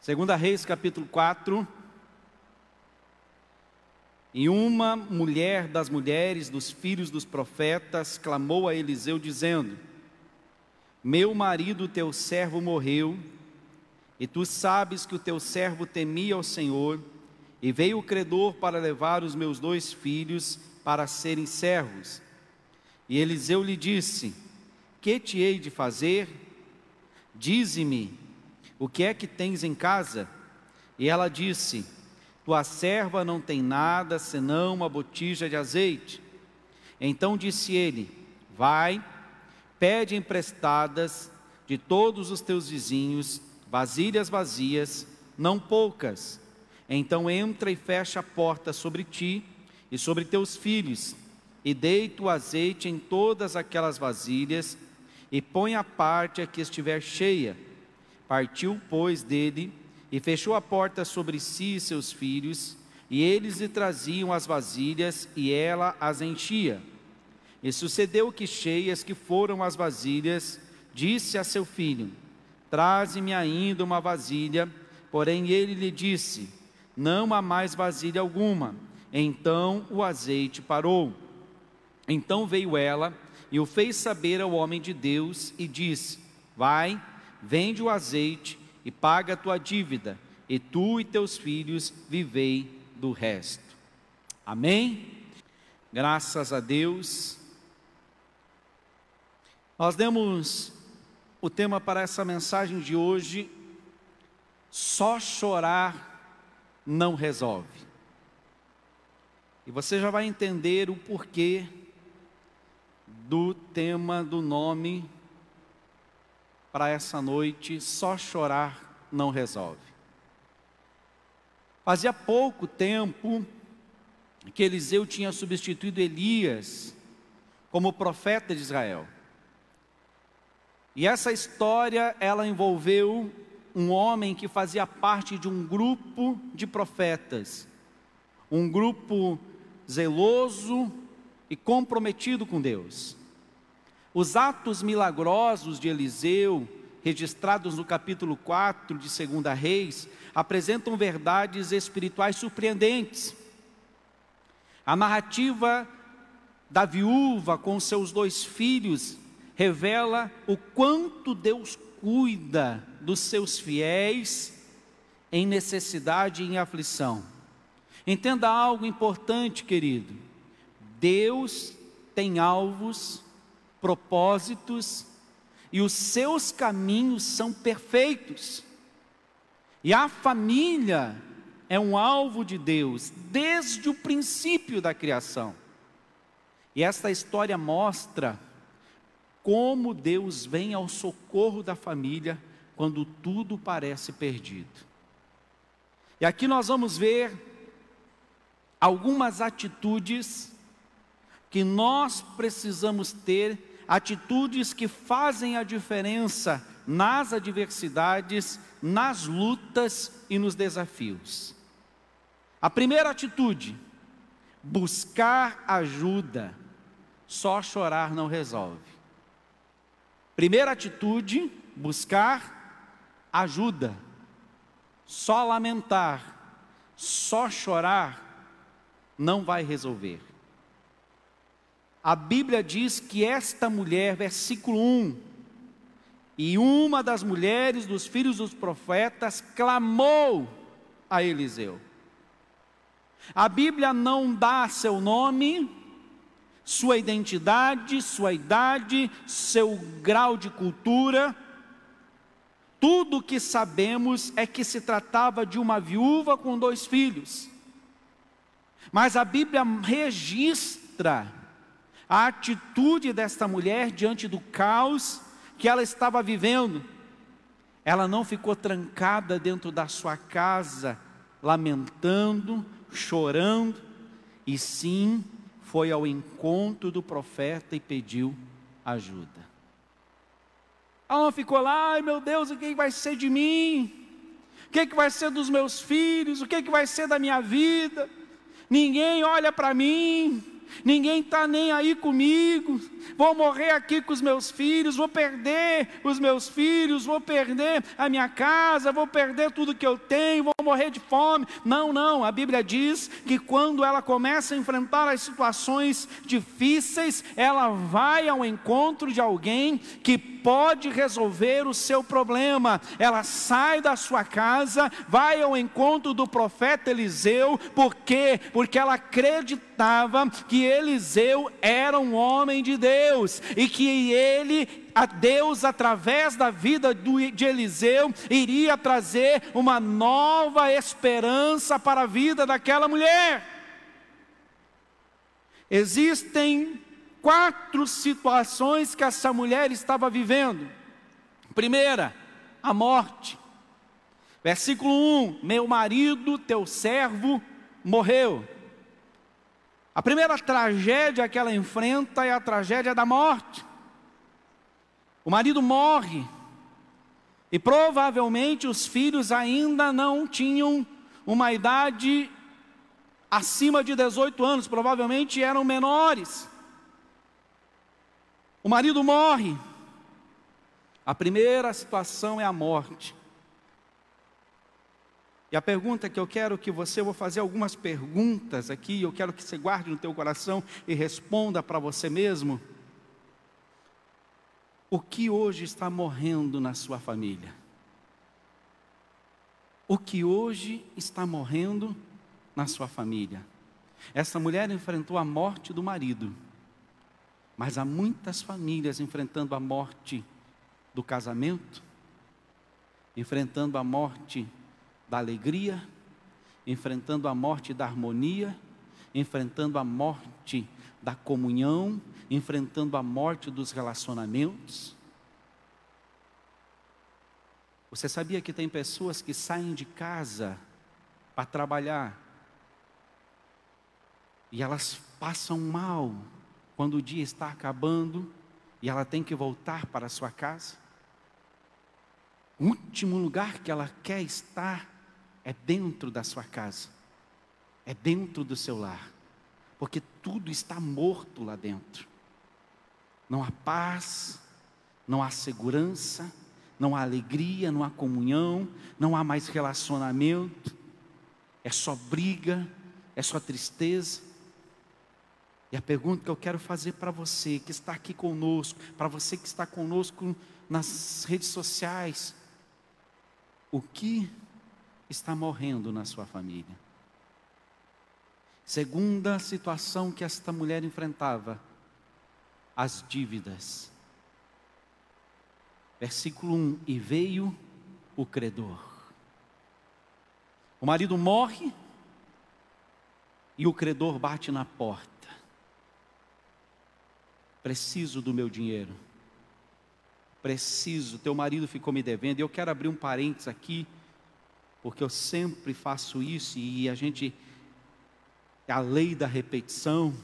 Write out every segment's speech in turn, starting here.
Segunda Reis, capítulo 4. E uma mulher das mulheres dos filhos dos profetas clamou a Eliseu, dizendo: Meu marido, teu servo, morreu, e tu sabes que o teu servo temia ao Senhor, e veio o credor para levar os meus dois filhos para serem servos. E Eliseu lhe disse: Que te hei de fazer? Dize-me o que é que tens em casa? E ela disse: Tua serva não tem nada senão uma botija de azeite. Então disse ele: Vai, pede emprestadas de todos os teus vizinhos vasilhas vazias, não poucas. Então entra e fecha a porta sobre ti e sobre teus filhos, e deita o azeite em todas aquelas vasilhas, e põe a parte a que estiver cheia Partiu, pois, dele e fechou a porta sobre si e seus filhos, e eles lhe traziam as vasilhas e ela as enchia. E sucedeu que, cheias que foram as vasilhas, disse a seu filho: Traze-me ainda uma vasilha. Porém ele lhe disse: Não há mais vasilha alguma. Então o azeite parou. Então veio ela e o fez saber ao homem de Deus e disse: Vai, vende o azeite e paga a tua dívida, e tu e teus filhos vivei do resto. Amém? Graças a Deus. Nós demos o tema para essa mensagem de hoje: só chorar não resolve. E você já vai entender o porquê do tema do nome para essa noite, só chorar não resolve. Fazia pouco tempo que Eliseu tinha substituído Elias como profeta de Israel. E essa história, ela envolveu um homem que fazia parte de um grupo de profetas, um grupo zeloso e comprometido com Deus. Os atos milagrosos de Eliseu, registrados no capítulo 4 de 2 Reis, apresentam verdades espirituais surpreendentes. A narrativa da viúva com seus dois filhos revela o quanto Deus cuida dos seus fiéis em necessidade e em aflição. Entenda algo importante, querido. Deus tem alvos propósitos e os seus caminhos são perfeitos. E a família é um alvo de Deus desde o princípio da criação. E esta história mostra como Deus vem ao socorro da família quando tudo parece perdido. E aqui nós vamos ver algumas atitudes que nós precisamos ter atitudes que fazem a diferença nas adversidades, nas lutas e nos desafios. A primeira atitude, buscar ajuda. Só chorar não resolve. Primeira atitude, buscar ajuda. Só lamentar, só chorar não vai resolver. A Bíblia diz que esta mulher, versículo 1, e uma das mulheres dos filhos dos profetas clamou a Eliseu. A Bíblia não dá seu nome, sua identidade, sua idade, seu grau de cultura. Tudo o que sabemos é que se tratava de uma viúva com dois filhos. Mas a Bíblia registra a atitude desta mulher diante do caos que ela estava vivendo. Ela não ficou trancada dentro da sua casa, lamentando, chorando, e sim foi ao encontro do profeta e pediu ajuda. Ela não ficou lá, ai meu Deus, o que vai ser de mim? O que vai ser dos meus filhos? O que vai ser da minha vida? Ninguém olha para mim, ninguém está nem aí comigo, vou morrer aqui com os meus filhos, vou perder os meus filhos, vou perder a minha casa, vou perder tudo que eu tenho, vou morrer de fome. Não, não, a Bíblia diz que quando ela começa a enfrentar as situações difíceis, ela vai ao encontro de alguém que pode resolver o seu problema. Ela sai da sua casa, vai ao encontro do profeta Eliseu, por quê? Porque ela acreditava que Eliseu era um homem de Deus e que ele a Deus, através da vida de Eliseu, iria trazer uma nova esperança para a vida daquela mulher. Existem quatro situações que essa mulher estava vivendo. Primeira, a morte. Versículo 1: Meu marido, teu servo, morreu. A primeira tragédia que ela enfrenta é a tragédia da morte. O marido morre, e provavelmente os filhos ainda não tinham uma idade acima de 18 anos, provavelmente eram menores. O marido morre. A primeira situação é a morte. E a pergunta que eu quero que você, eu vou fazer algumas perguntas aqui, eu quero que você guarde no teu coração e responda para você mesmo. O que hoje está morrendo na sua família? O que hoje está morrendo na sua família? Essa mulher enfrentou a morte do marido. Mas há muitas famílias enfrentando a morte do casamento, enfrentando a morte da alegria, enfrentando a morte da harmonia, enfrentando a morte da comunhão, enfrentando a morte dos relacionamentos. Você sabia que tem pessoas que saem de casa para trabalhar e elas passam mal quando o dia está acabando e ela tem que voltar para sua casa? O último lugar que ela quer estar é dentro da sua casa, é dentro do seu lar, porque tudo está morto lá dentro. Não há paz, não há segurança, não há alegria, não há comunhão, não há mais relacionamento, é só briga, é só tristeza. E a pergunta que eu quero fazer para você que está aqui conosco, para você que está conosco nas redes sociais, o que está morrendo na sua família? Segunda situação que esta mulher enfrentava, as dívidas. Versículo 1: E veio o credor. O marido morre e o credor bate na porta. Preciso do meu dinheiro. Preciso, teu marido ficou me devendo. Eu quero abrir um parênteses aqui, porque eu sempre faço isso e a gente é a lei da repetição,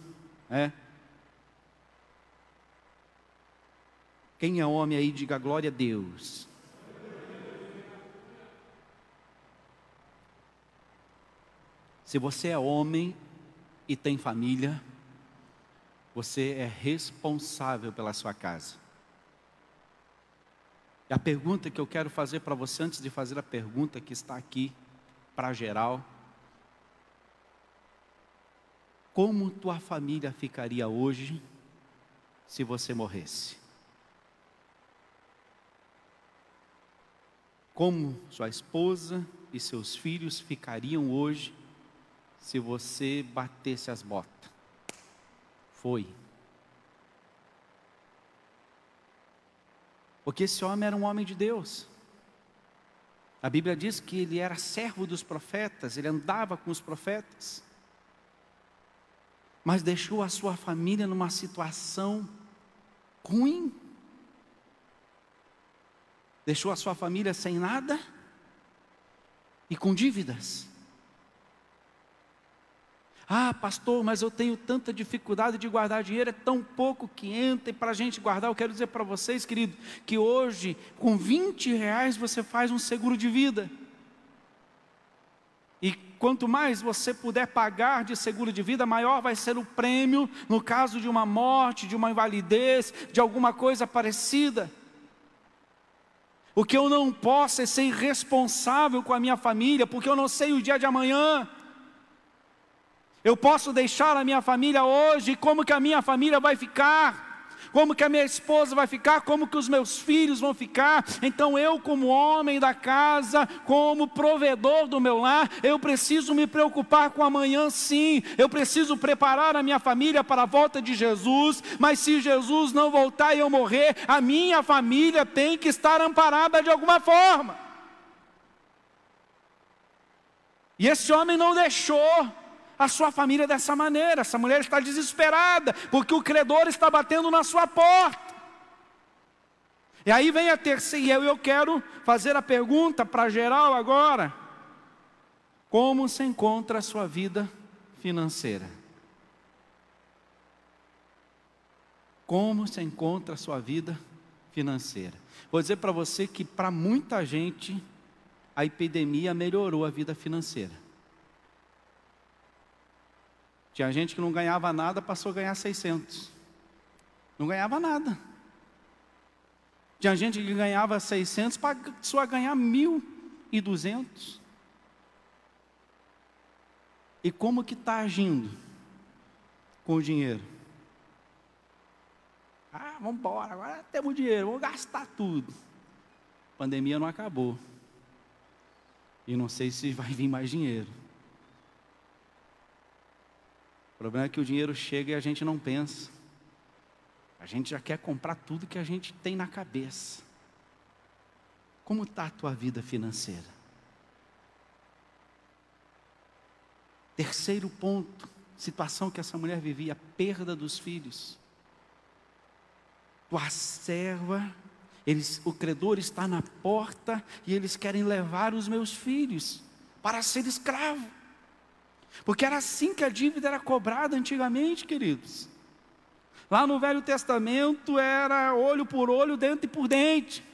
né? Quem é homem aí, diga glória a Deus. Se você é homem e tem família, você é responsável pela sua casa. E a pergunta que eu quero fazer para você, antes de fazer a pergunta que está aqui, para geral: Como tua família ficaria hoje se você morresse? Como sua esposa e seus filhos ficariam hoje se você batesse as botas? foi. Porque esse homem era um homem de Deus. A Bíblia diz que ele era servo dos profetas, ele andava com os profetas. Mas deixou a sua família numa situação ruim. Deixou a sua família sem nada e com dívidas. Ah, pastor, mas eu tenho tanta dificuldade de guardar dinheiro, é tão pouco que entra, para a gente guardar, eu quero dizer para vocês, querido, que hoje, com 20 reais, você faz um seguro de vida. E quanto mais você puder pagar de seguro de vida, maior vai ser o prêmio no caso de uma morte, de uma invalidez, de alguma coisa parecida. O que eu não posso é ser irresponsável com a minha família, porque eu não sei o dia de amanhã. Eu posso deixar a minha família hoje, como que a minha família vai ficar? como que a minha esposa vai ficar, como que os meus filhos vão ficar. Então eu, como homem da casa, como provedor do meu lar, eu preciso me preocupar com amanhã sim. Eu preciso preparar a minha família para a volta de Jesus, mas se Jesus não voltar e eu morrer, a minha família tem que estar amparada de alguma forma. E esse homem não deixou a sua família dessa maneira. Essa mulher está desesperada, porque o credor está batendo na sua porta. E aí vem a terceira, e eu, quero fazer a pergunta para geral agora: como se encontra a sua vida financeira? Como se encontra a sua vida financeira? Vou dizer para você que para muita gente a epidemia melhorou a vida financeira. Tinha gente que não ganhava nada, passou a ganhar 600. Não ganhava nada. Tinha gente que ganhava 600, passou a ganhar 1.200. E como que está agindo com o dinheiro? Ah, vamos embora, agora temos dinheiro, vamos gastar tudo. A pandemia não acabou. E não sei se vai vir mais dinheiro. O problema é que o dinheiro chega e a gente não pensa. A gente já quer comprar tudo que a gente tem na cabeça. Como está a tua vida financeira? Terceiro ponto, situação que essa mulher vivia, perda dos filhos. Tua serva, eles, o credor está na porta e eles querem levar os meus filhos para ser escravo. Porque era assim que a dívida era cobrada antigamente, queridos. Lá no Velho Testamento era olho por olho, dente por dente.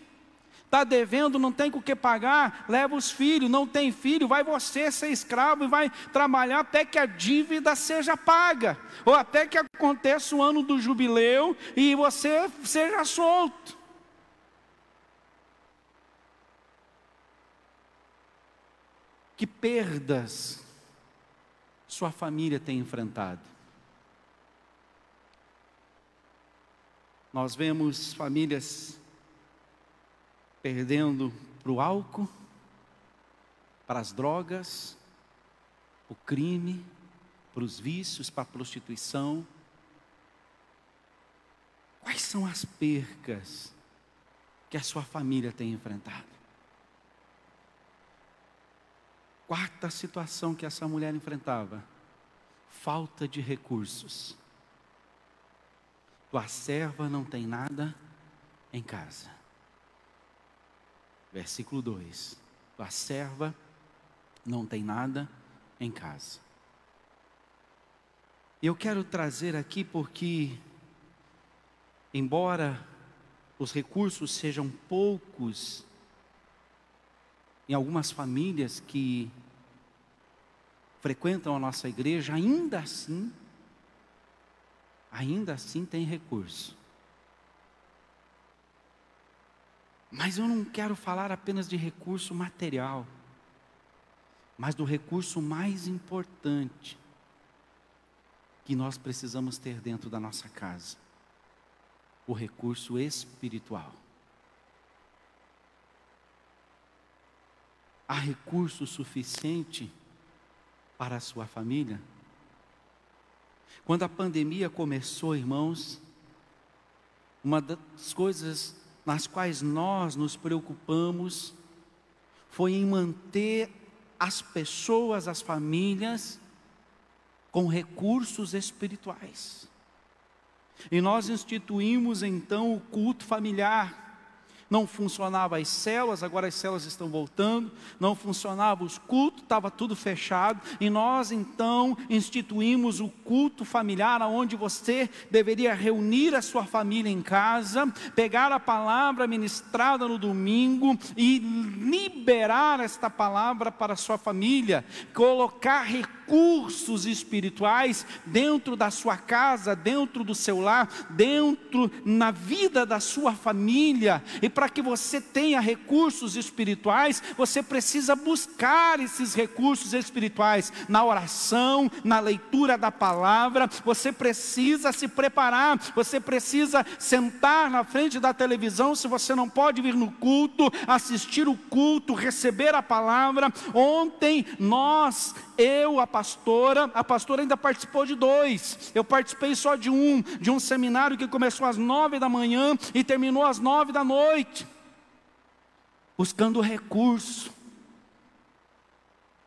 Está devendo, não tem com o que pagar, leva os filhos, não tem filho, vai você ser escravo e vai trabalhar até que a dívida seja paga, ou até que aconteça o ano do jubileu e você seja solto. Que perdas sua família tem enfrentado. Nós vemos famílias perdendo para o álcool, para as drogas, o crime, para os vícios, para a prostituição. Quais são as percas que a sua família tem enfrentado? Quarta situação que essa mulher enfrentava: falta de recursos. Tua serva não tem nada em casa. Versículo 2: Tua serva não tem nada em casa. Eu quero trazer aqui porque, embora os recursos sejam poucos, em algumas famílias que frequentam a nossa igreja, ainda assim, ainda assim tem recurso. Mas eu não quero falar apenas de recurso material, mas do recurso mais importante que nós precisamos ter dentro da nossa casa: o recurso espiritual. há recurso suficiente para a sua família? Quando a pandemia começou, irmãos, uma das coisas nas quais nós nos preocupamos foi em manter as pessoas, as famílias, com recursos espirituais. E nós instituímos então o culto familiar não funcionava as células, agora as células estão voltando, não funcionava os cultos, estava tudo fechado, e nós então instituímos o culto familiar, onde você deveria reunir a sua família em casa, pegar a palavra ministrada no domingo e liberar esta palavra para a sua família, colocar recursos espirituais dentro da sua casa, dentro do seu lar, dentro na vida da sua família, e para que você tenha recursos espirituais, você precisa buscar esses recursos espirituais na oração, na leitura da palavra, você precisa se preparar, você precisa sentar na frente da televisão, se você não pode vir no culto, assistir o culto, receber a palavra. Ontem nós, eu, a a pastora ainda participou de dois. Eu participei só de um, de um seminário que começou às nove da manhã e terminou às nove da noite, buscando recurso.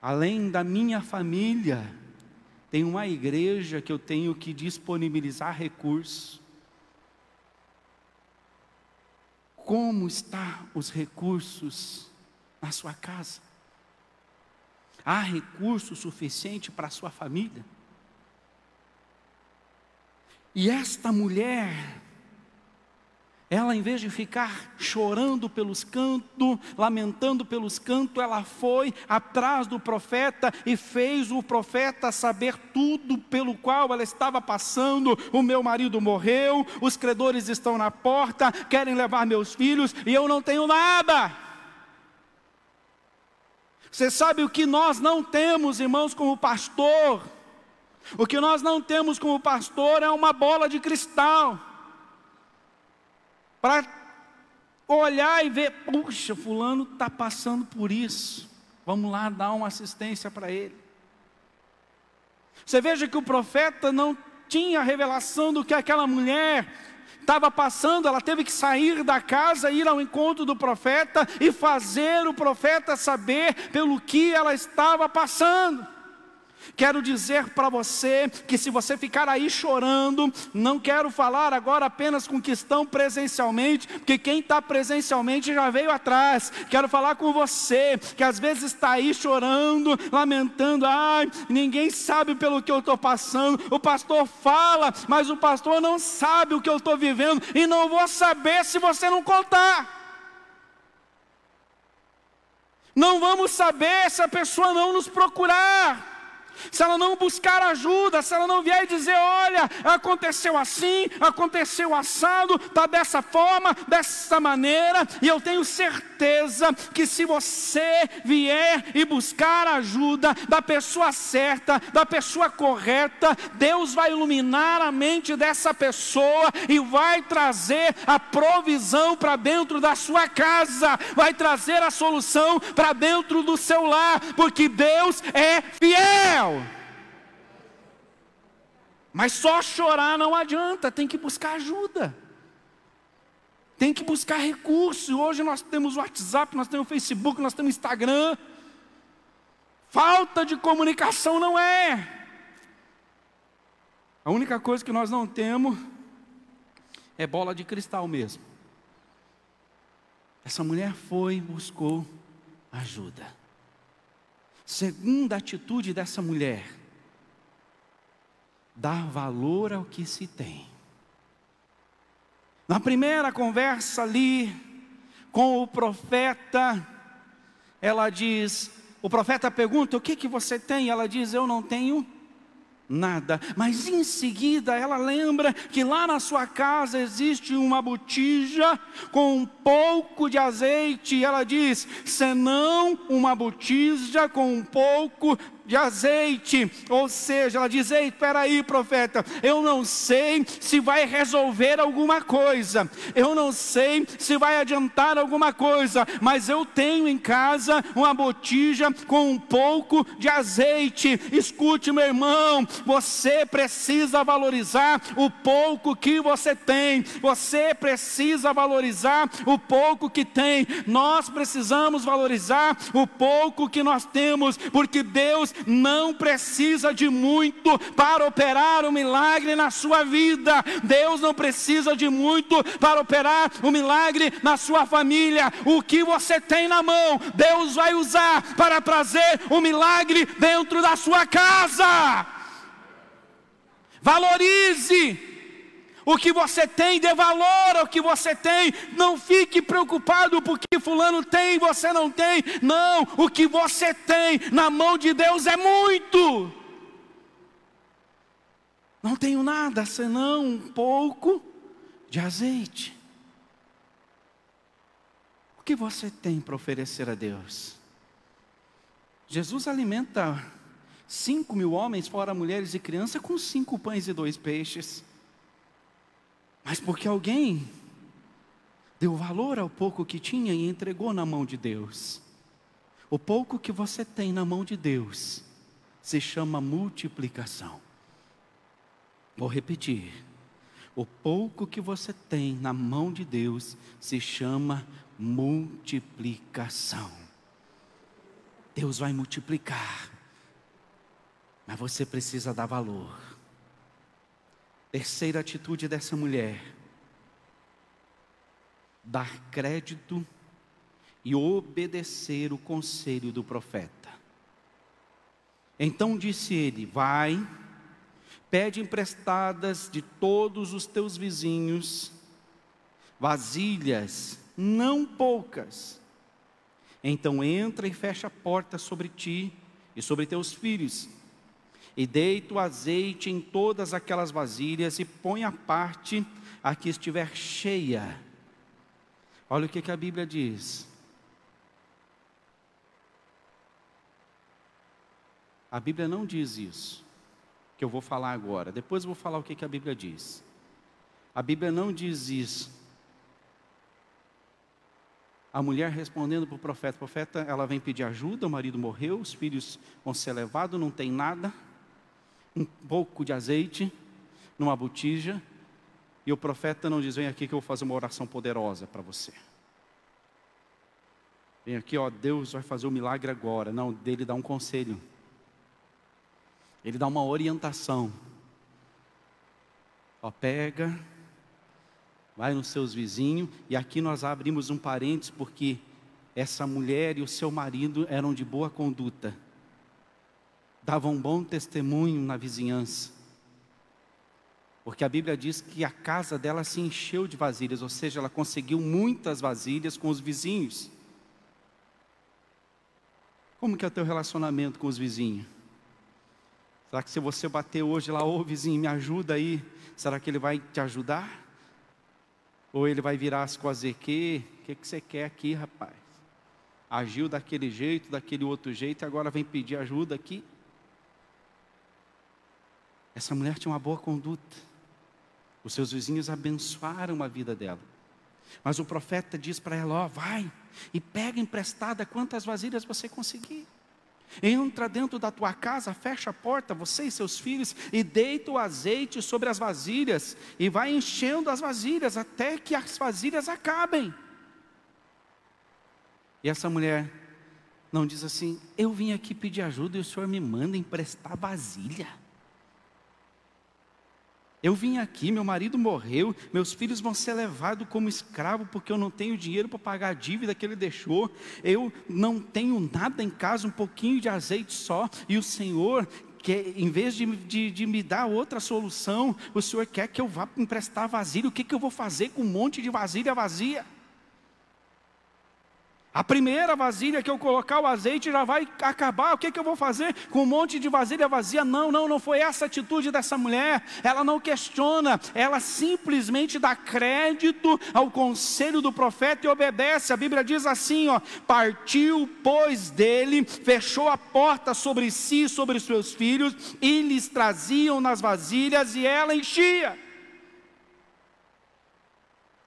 Além da minha família, tem uma igreja que eu tenho que disponibilizar recursos. Como estão os recursos na sua casa? Há recurso suficiente para a sua família? E esta mulher, ela em vez de ficar chorando pelos cantos, lamentando pelos cantos, ela foi atrás do profeta e fez o profeta saber tudo pelo qual ela estava passando. O meu marido morreu, os credores estão na porta, querem levar meus filhos e eu não tenho nada. Você sabe o que nós não temos, irmãos, como pastor? O que nós não temos como pastor é uma bola de cristal. Para olhar e ver, puxa, fulano está passando por isso. Vamos lá dar uma assistência para ele. Você veja que o profeta não tinha revelação do que aquela mulher estava passando, ela teve que sair da casa, ir ao encontro do profeta e fazer o profeta saber pelo que ela estava passando. Quero dizer para você que se você ficar aí chorando, não quero falar agora apenas com que estão presencialmente, porque quem está presencialmente já veio atrás. Quero falar com você que às vezes está aí chorando, lamentando, ai, ninguém sabe pelo que eu estou passando. O pastor fala, mas o pastor não sabe o que eu estou vivendo e não vou saber se você não contar. Não vamos saber se a pessoa não nos procurar se ela não buscar ajuda, se ela não vier e dizer: olha, aconteceu assim, aconteceu assado, está dessa forma, dessa maneira, e eu tenho certeza que se você vier e buscar ajuda da pessoa certa, da pessoa correta, Deus vai iluminar a mente dessa pessoa e vai trazer a provisão para dentro da sua casa, vai trazer a solução para dentro do seu lar, porque Deus é fiel. Mas só chorar não adianta, tem que buscar ajuda. Tem que buscar recursos. Hoje nós temos o WhatsApp, nós temos o Facebook, nós temos o Instagram. Falta de comunicação não é. A única coisa que nós não temos é bola de cristal mesmo. Essa mulher foi buscou ajuda. Segunda atitude dessa mulher, dar valor ao que se tem. Na primeira conversa ali com o profeta, ela diz: o profeta pergunta: O que, que você tem? Ela diz: Eu não tenho nada. Mas em seguida ela lembra que lá na sua casa existe uma botija com um pouco de azeite. E ela diz: senão uma botija com um pouco de azeite, ou seja, ela diz: Ei, espera aí, profeta, eu não sei se vai resolver alguma coisa, eu não sei se vai adiantar alguma coisa, mas eu tenho em casa uma botija com um pouco de azeite. Escute, meu irmão, você precisa valorizar o pouco que você tem, você precisa valorizar o pouco que tem, nós precisamos valorizar o pouco que nós temos, porque Deus não precisa de muito para operar um milagre na sua vida. Deus não precisa de muito para operar um milagre na sua família. O que você tem na mão, Deus vai usar para trazer um milagre dentro da sua casa. Valorize o que você tem, dê valor ao que você tem. Não fique preocupado porque fulano tem e você não tem. Não, o que você tem na mão de Deus é muito. Não tenho nada senão um pouco de azeite. O que você tem para oferecer a Deus? Jesus alimenta cinco mil homens, fora mulheres e crianças, com cinco pães e dois peixes mas porque alguém deu valor ao pouco que tinha e entregou na mão de Deus. O pouco que você tem na mão de Deus se chama multiplicação. Vou repetir. O pouco que você tem na mão de Deus se chama multiplicação. Deus vai multiplicar, mas você precisa dar valor. Terceira atitude dessa mulher: dar crédito e obedecer o conselho do profeta. Então disse ele: Vai, pede emprestadas de todos os teus vizinhos vasilhas, não poucas. Então entra e fecha a porta sobre ti e sobre teus filhos e deita o azeite em todas aquelas vasilhas e põe a parte a que estiver cheia. Olha o que, que a Bíblia diz. A Bíblia não diz isso, que eu vou falar agora. Depois eu vou falar o que, que a Bíblia diz. A Bíblia não diz isso. A mulher respondendo para o profeta: profeta, ela vem pedir ajuda, o marido morreu, os filhos vão ser levados, não tem nada um pouco de azeite numa botija, e o profeta não diz: Vem aqui que eu vou fazer uma oração poderosa para você. Vem aqui, ó, Deus vai fazer o um milagre agora. Não, dele dá um conselho. Ele dá uma orientação. Ó, pega, vai nos seus vizinhos, e aqui nós abrimos um parênteses, porque essa mulher e o seu marido eram de boa conduta dava um bom testemunho na vizinhança. Porque a Bíblia diz que a casa dela se encheu de vasilhas, ou seja, ela conseguiu muitas vasilhas com os vizinhos. Como que é o teu relacionamento com os vizinhos? Será que se você bater hoje lá, ô oh, vizinho, me ajuda aí, será que ele vai te ajudar? Ou ele vai virar as coisas que, o que, que você quer aqui, rapaz? Agiu daquele jeito, daquele outro jeito, e agora vem pedir ajuda aqui? Essa mulher tinha uma boa conduta. Os seus vizinhos abençoaram a vida dela. Mas o profeta diz para ela: Ó, vai e pega emprestada quantas vasilhas você conseguir. Entra dentro da tua casa, fecha a porta, você e seus filhos, e deita o azeite sobre as vasilhas, e vai enchendo as vasilhas até que as vasilhas acabem. E essa mulher não diz assim: Eu vim aqui pedir ajuda e o senhor me manda emprestar vasilha. Eu vim aqui, meu marido morreu, meus filhos vão ser levados como escravo porque eu não tenho dinheiro para pagar a dívida que ele deixou. Eu não tenho nada em casa, um pouquinho de azeite só, e o Senhor que em vez de, de, de, me dar outra solução, o Senhor quer que eu vá emprestar vasilha. O que, que eu vou fazer com um monte de vasilha vazia? A primeira vasilha que eu colocar o azeite já vai acabar. O que, que eu vou fazer com um monte de vasilha vazia? Não, não, não foi essa a atitude dessa mulher. Ela não questiona, ela simplesmente dá crédito ao conselho do profeta e obedece. A Bíblia diz assim: ó, partiu, pois, dele, fechou a porta sobre si e sobre seus filhos, e lhes traziam nas vasilhas, e ela enchia.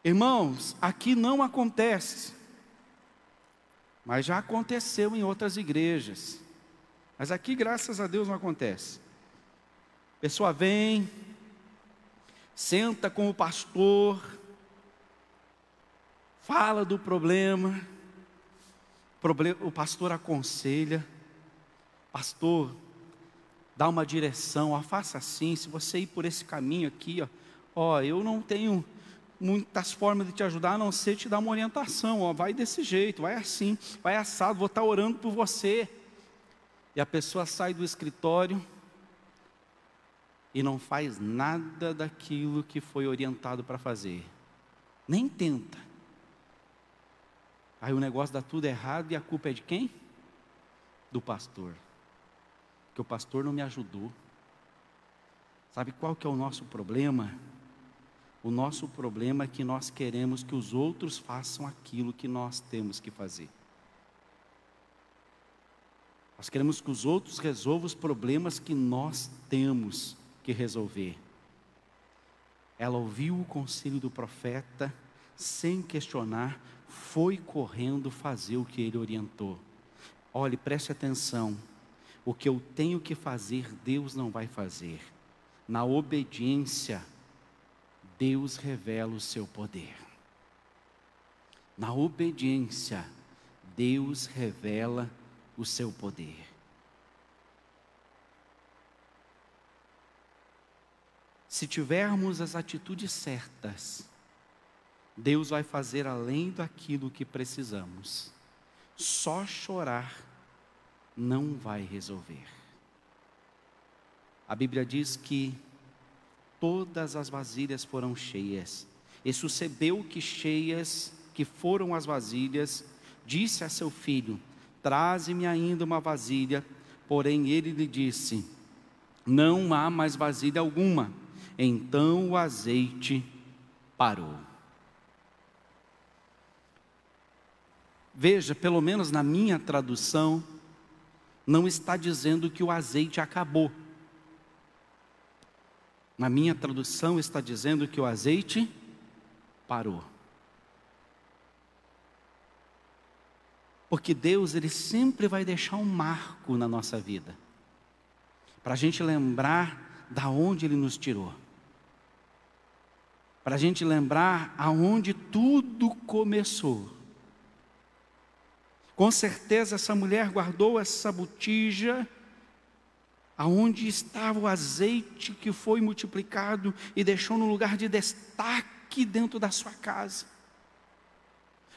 Irmãos, aqui não acontece mas já aconteceu em outras igrejas. Mas aqui, graças a Deus, não acontece. A pessoa vem, senta com o pastor, fala do problema, o pastor aconselha, pastor, dá uma direção, ó, faça assim, se você ir por esse caminho aqui, ó, ó, eu não tenho muitas formas de te ajudar, a não ser te dar uma orientação, ó, vai desse jeito, vai assim, vai assado, vou estar orando por você. E a pessoa sai do escritório e não faz nada daquilo que foi orientado para fazer. Nem tenta. Aí o negócio dá tudo errado e a culpa é de quem? Do pastor. Que o pastor não me ajudou. Sabe qual que é o nosso problema? O nosso problema é que nós queremos que os outros façam aquilo que nós temos que fazer. Nós queremos que os outros resolvam os problemas que nós temos que resolver. Ela ouviu o conselho do profeta, sem questionar, foi correndo fazer o que ele orientou. Olhe, preste atenção. O que eu tenho que fazer, Deus não vai fazer. Na obediência, Deus revela o seu poder. Na obediência, Deus revela o seu poder. Se tivermos as atitudes certas, Deus vai fazer além daquilo que precisamos. Só chorar não vai resolver. A Bíblia diz que todas as vasilhas foram cheias. E sucedeu que cheias, que foram as vasilhas, disse a seu filho: Traze-me ainda uma vasilha. Porém ele lhe disse: Não há mais vasilha alguma. Então o azeite parou. Veja, pelo menos na minha tradução, não está dizendo que o azeite acabou. Na minha tradução está dizendo que o azeite parou. Porque Deus, Ele sempre vai deixar um marco na nossa vida, para a gente lembrar da onde Ele nos tirou para a gente lembrar aonde tudo começou. Com certeza essa mulher guardou essa botija aonde estava o azeite que foi multiplicado e deixou no lugar de destaque dentro da sua casa.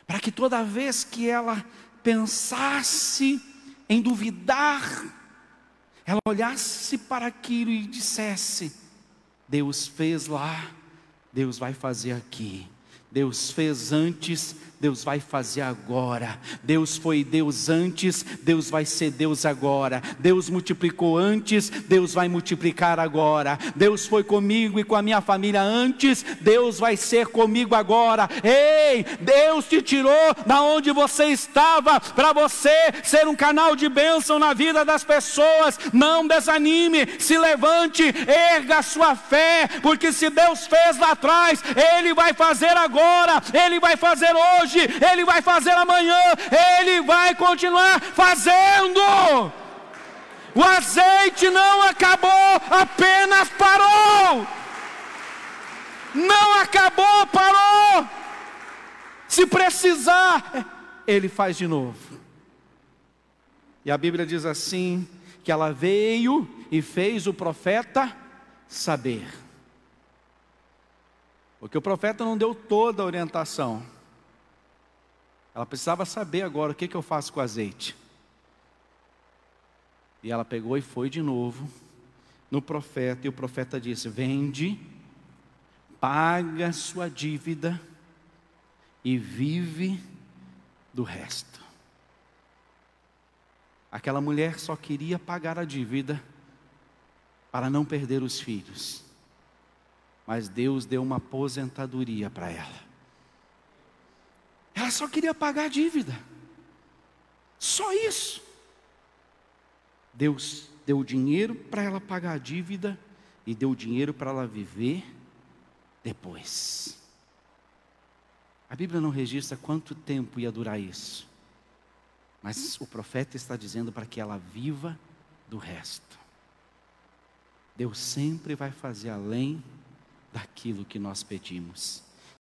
Para que toda vez que ela pensasse em duvidar, ela olhasse para aquilo e dissesse: Deus fez lá Deus vai fazer aqui. Deus fez antes, Deus vai fazer agora. Deus foi Deus antes, Deus vai ser Deus agora. Deus multiplicou antes, Deus vai multiplicar agora. Deus foi comigo e com a minha família antes, Deus vai ser comigo agora. Ei, Deus te tirou da onde você estava para você ser um canal de bênção na vida das pessoas. Não desanime, se levante, erga a sua fé, porque se Deus fez lá atrás, Ele vai fazer agora, Ele vai fazer hoje hoje, Ele vai fazer amanhã, Ele vai continuar fazendo. O azeite não acabou, apenas parou. Não acabou, parou. Se precisar, Ele faz de novo. E a Bíblia diz assim: que ela veio e fez o profeta saber. Porque o profeta não deu toda a orientação. Ela precisava saber agora o que, que eu faço com o azeite. E ela pegou e foi de novo no profeta, e o profeta disse: Vende, paga sua dívida e vive do resto. Aquela mulher só queria pagar a dívida para não perder os filhos. Mas Deus deu uma aposentadoria para ela. Ela só queria pagar a dívida. Só isso. Deus deu dinheiro para ela pagar a dívida e deu dinheiro para ela viver depois. A Bíblia não registra quanto tempo ia durar isso. Mas o profeta está dizendo para que ela viva do resto. Deus sempre vai fazer além daquilo que nós pedimos.